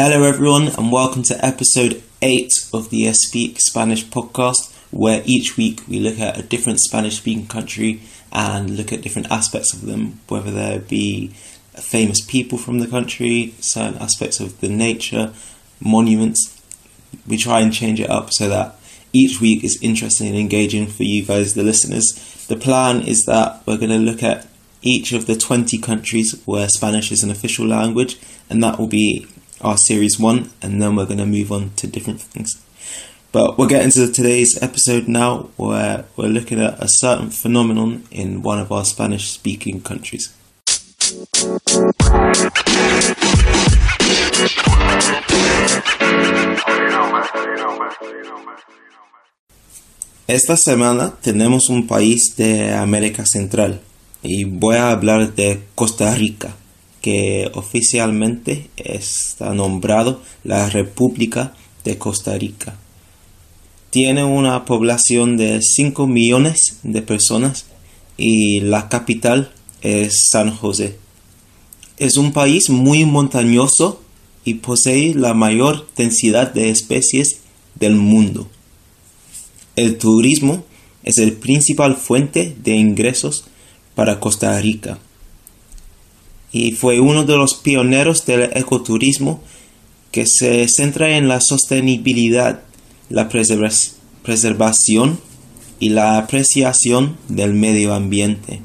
Hello, everyone, and welcome to episode 8 of the Speak Spanish podcast, where each week we look at a different Spanish speaking country and look at different aspects of them, whether there be famous people from the country, certain aspects of the nature, monuments. We try and change it up so that each week is interesting and engaging for you guys, the listeners. The plan is that we're going to look at each of the 20 countries where Spanish is an official language, and that will be our series one, and then we're going to move on to different things. But we'll get into today's episode now, where we're looking at a certain phenomenon in one of our Spanish speaking countries. Esta semana tenemos un país de América Central y voy a hablar de Costa Rica que oficialmente está nombrado la República de Costa Rica. Tiene una población de 5 millones de personas y la capital es San José. Es un país muy montañoso y posee la mayor densidad de especies del mundo. El turismo es el principal fuente de ingresos para Costa Rica y fue uno de los pioneros del ecoturismo que se centra en la sostenibilidad, la preservación y la apreciación del medio ambiente.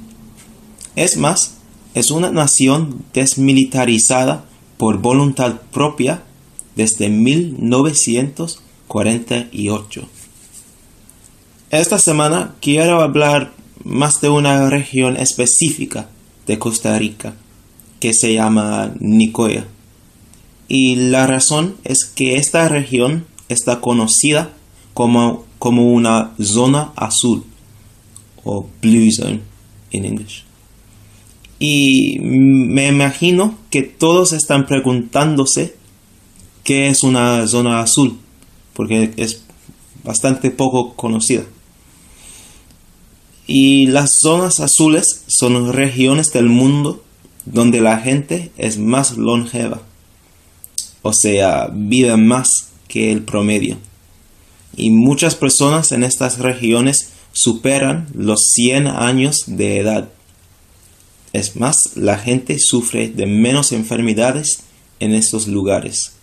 Es más, es una nación desmilitarizada por voluntad propia desde 1948. Esta semana quiero hablar más de una región específica de Costa Rica que se llama Nicoya. Y la razón es que esta región está conocida como, como una zona azul o blue zone en inglés. Y me imagino que todos están preguntándose qué es una zona azul, porque es bastante poco conocida. Y las zonas azules son regiones del mundo donde la gente es más longeva, o sea, vive más que el promedio. Y muchas personas en estas regiones superan los 100 años de edad. Es más, la gente sufre de menos enfermedades en estos lugares.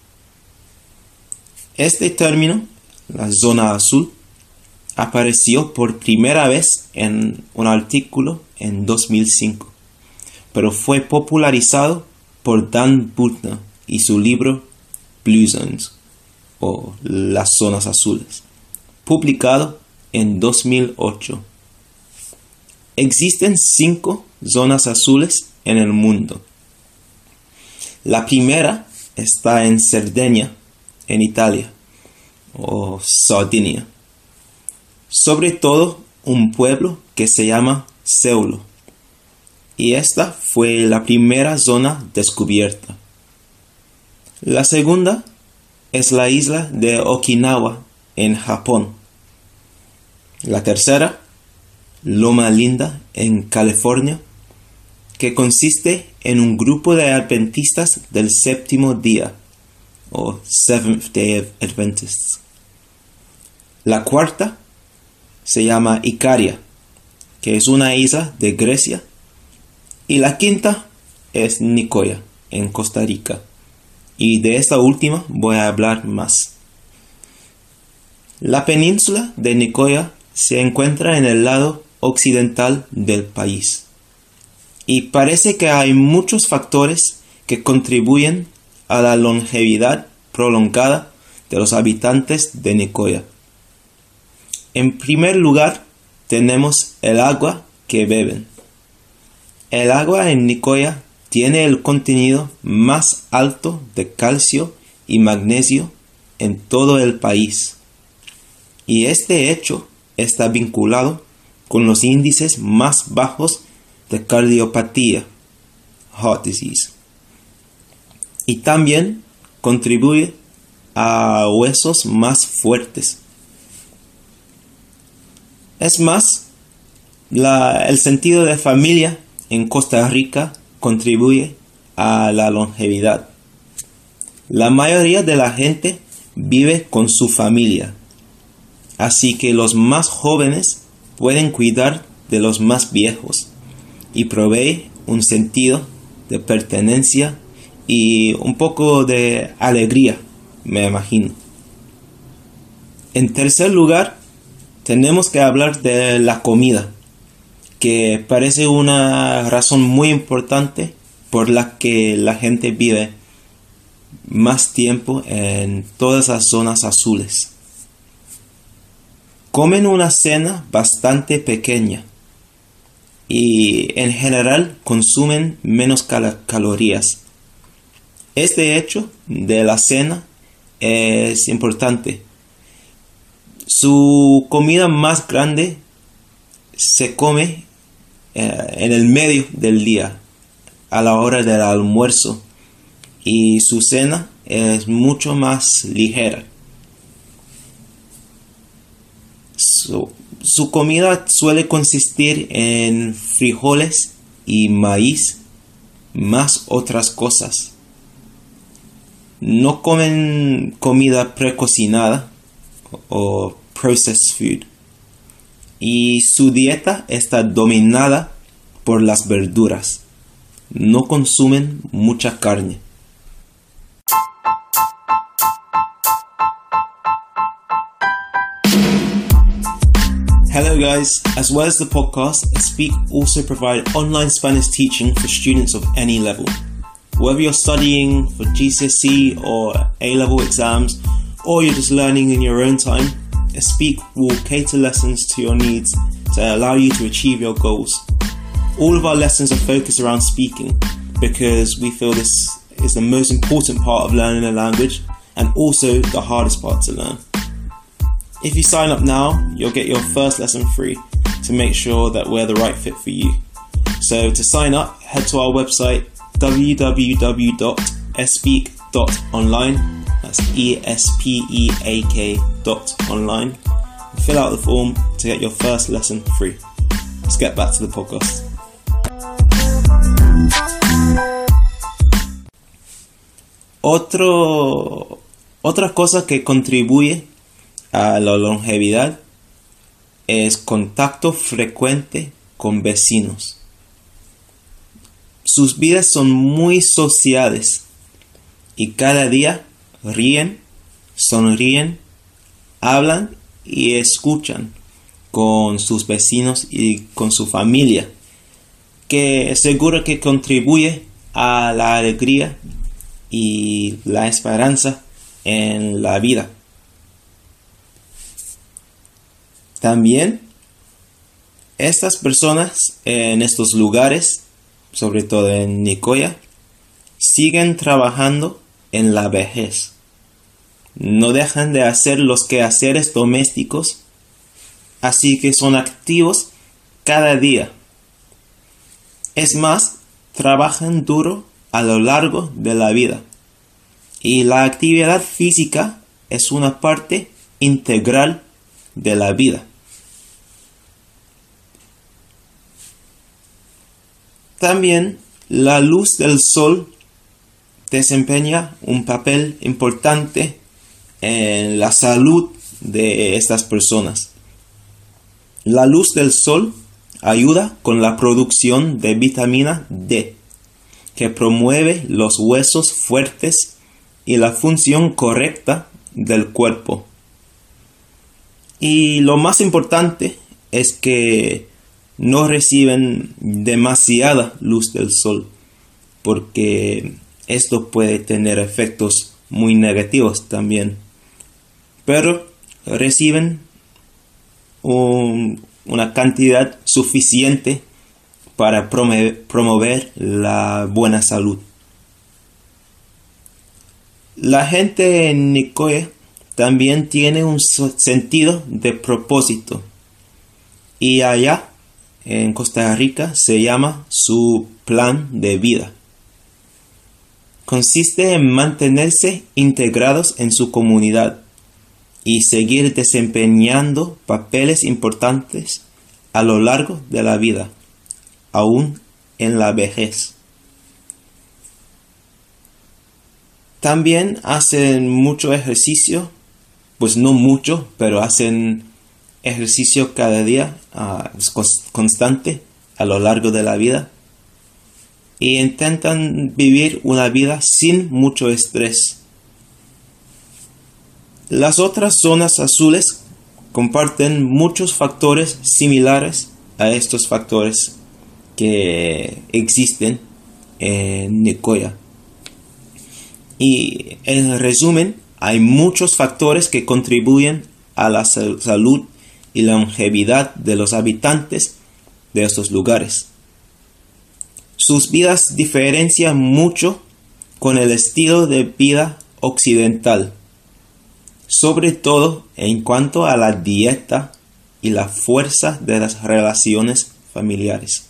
Este término, la zona azul, apareció por primera vez en un artículo en 2005 pero fue popularizado por Dan Buettner y su libro Blue Zones o Las Zonas Azules, publicado en 2008. Existen cinco zonas azules en el mundo. La primera está en Cerdeña, en Italia, o Sardinia. Sobre todo un pueblo que se llama Seulo y esta fue la primera zona descubierta. La segunda es la isla de Okinawa en Japón. La tercera, Loma Linda en California, que consiste en un grupo de adventistas del séptimo día o Seventh Day Adventists. La cuarta se llama Icaria, que es una isla de Grecia y la quinta es Nicoya, en Costa Rica. Y de esta última voy a hablar más. La península de Nicoya se encuentra en el lado occidental del país. Y parece que hay muchos factores que contribuyen a la longevidad prolongada de los habitantes de Nicoya. En primer lugar, tenemos el agua que beben. El agua en Nicoya tiene el contenido más alto de calcio y magnesio en todo el país. Y este hecho está vinculado con los índices más bajos de cardiopatía, heart disease. Y también contribuye a huesos más fuertes. Es más, el sentido de familia en Costa Rica contribuye a la longevidad. La mayoría de la gente vive con su familia, así que los más jóvenes pueden cuidar de los más viejos y provee un sentido de pertenencia y un poco de alegría, me imagino. En tercer lugar, tenemos que hablar de la comida, que parece una razón muy importante por la que la gente vive más tiempo en todas las zonas azules. Comen una cena bastante pequeña y en general consumen menos calorías. Este hecho de la cena es importante. Su comida más grande se come en el medio del día, a la hora del almuerzo, y su cena es mucho más ligera. Su, comida suele consistir en frijoles y maíz, más otras cosas. No comen comida precocinada o processed food. Y su dieta está dominada por las verduras. No consumen mucha carne. Hello guys, as well as the podcast, Speak also provide online Spanish teaching for students of any level. Whether you're studying for GCSE or A-level exams, or you're just learning in your own time, Speak will cater lessons to your needs to allow you to achieve your goals. All of our lessons are focused around speaking because we feel this is the most important part of learning a language and also the hardest part to learn. If you sign up now, you'll get your first lesson free to make sure that we're the right fit for you. So to sign up, head to our website www.espeak.online. That's E S P E A K dot online. Fill out the form to get your first lesson free. Let's get back to the podcast. Otra cosa que contribuye a la longevidad es contacto frecuente con vecinos. Sus vidas son muy sociales y cada día ríen, sonríen, hablan y escuchan con sus vecinos y con su familia, que seguro que contribuye a la alegría y la esperanza en la vida. También estas personas en estos lugares, sobre todo en Nicoya, siguen trabajando en la vejez. No dejan de hacer los quehaceres domésticos, así que son activos cada día. Es más, trabajan duro a lo largo de la vida. Y la actividad física es una parte integral de la vida. También la luz del sol desempeña un papel importante en la salud de estas personas. La luz del sol ayuda con la producción de vitamina D, que promueve los huesos fuertes y la función correcta del cuerpo. Y lo más importante es que no reciben demasiada luz del sol, porque esto puede tener efectos muy negativos también. Pero reciben una cantidad suficiente para promover la buena salud. La gente en Nicoya también tiene un sentido de propósito y allá en Costa Rica se llama su plan de vida. Consiste en mantenerse integrados en su comunidad y seguir desempeñando papeles importantes a lo largo de la vida, aún en la vejez. También hacen mucho ejercicio, pues no mucho, pero hacen ejercicio cada día, uh, constante a lo largo de la vida. Y intentan vivir una vida sin mucho estrés. Las otras zonas azules comparten muchos factores similares a estos factores que existen en Nicoya. Y en resumen, hay muchos factores que contribuyen a la salud y longevidad de los habitantes de estos lugares. Sus vidas diferencian mucho con el estilo de vida occidental, sobre todo en cuanto a la dieta y la fuerza de las relaciones familiares.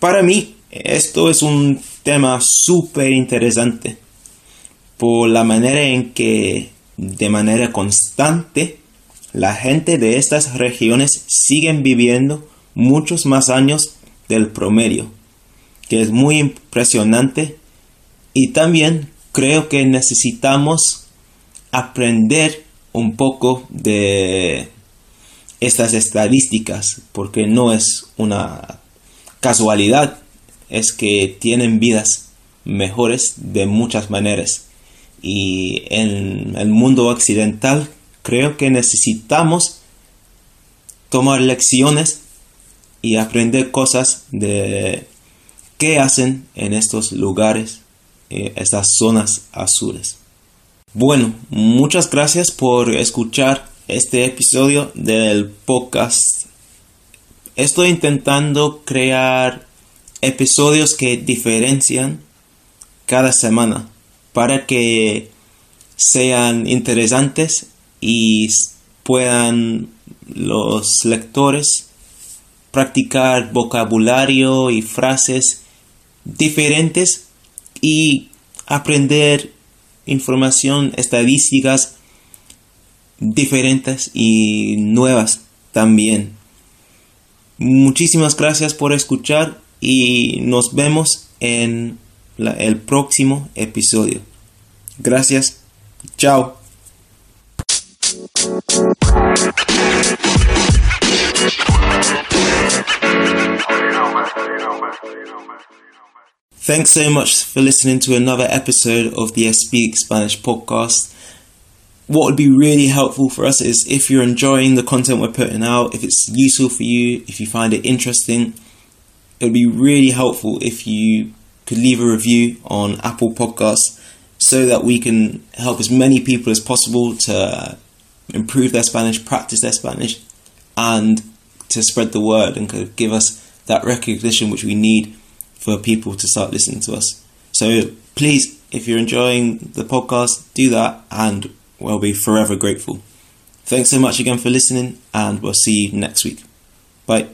Para mí, esto es un tema súper interesante por la manera en que de manera constante la gente de estas regiones siguen viviendo muchos más años del promedio, que es muy impresionante y también creo que necesitamos aprender un poco de estas estadísticas porque no es una casualidad es que tienen vidas mejores de muchas maneras. Y en el mundo occidental creo que necesitamos tomar lecciones y aprender cosas de qué hacen en estos lugares, eh, estas zonas azules. Bueno, muchas gracias por escuchar este episodio del podcast. Estoy intentando crear episodios que diferencian cada semana para que sean interesantes y puedan los lectores practicar vocabulario y frases diferentes y aprender información, estadísticas diferentes y nuevas también. Muchísimas gracias por escuchar y nos vemos en el próximo episodio. Gracias. Chao. Thanks so much for listening to another episode of the Speak Spanish podcast. What would be really helpful for us is if you're enjoying the content we're putting out, if it's useful for you, if you find it interesting, it would be really helpful if you could leave a review on Apple Podcasts so that we can help as many people as possible to improve their Spanish, practice their Spanish, and to spread the word and kind of give us that recognition which we need for people to start listening to us. So please, if you're enjoying the podcast, do that and we'll be forever grateful. Thanks so much again for listening, and we'll see you next week. Bye.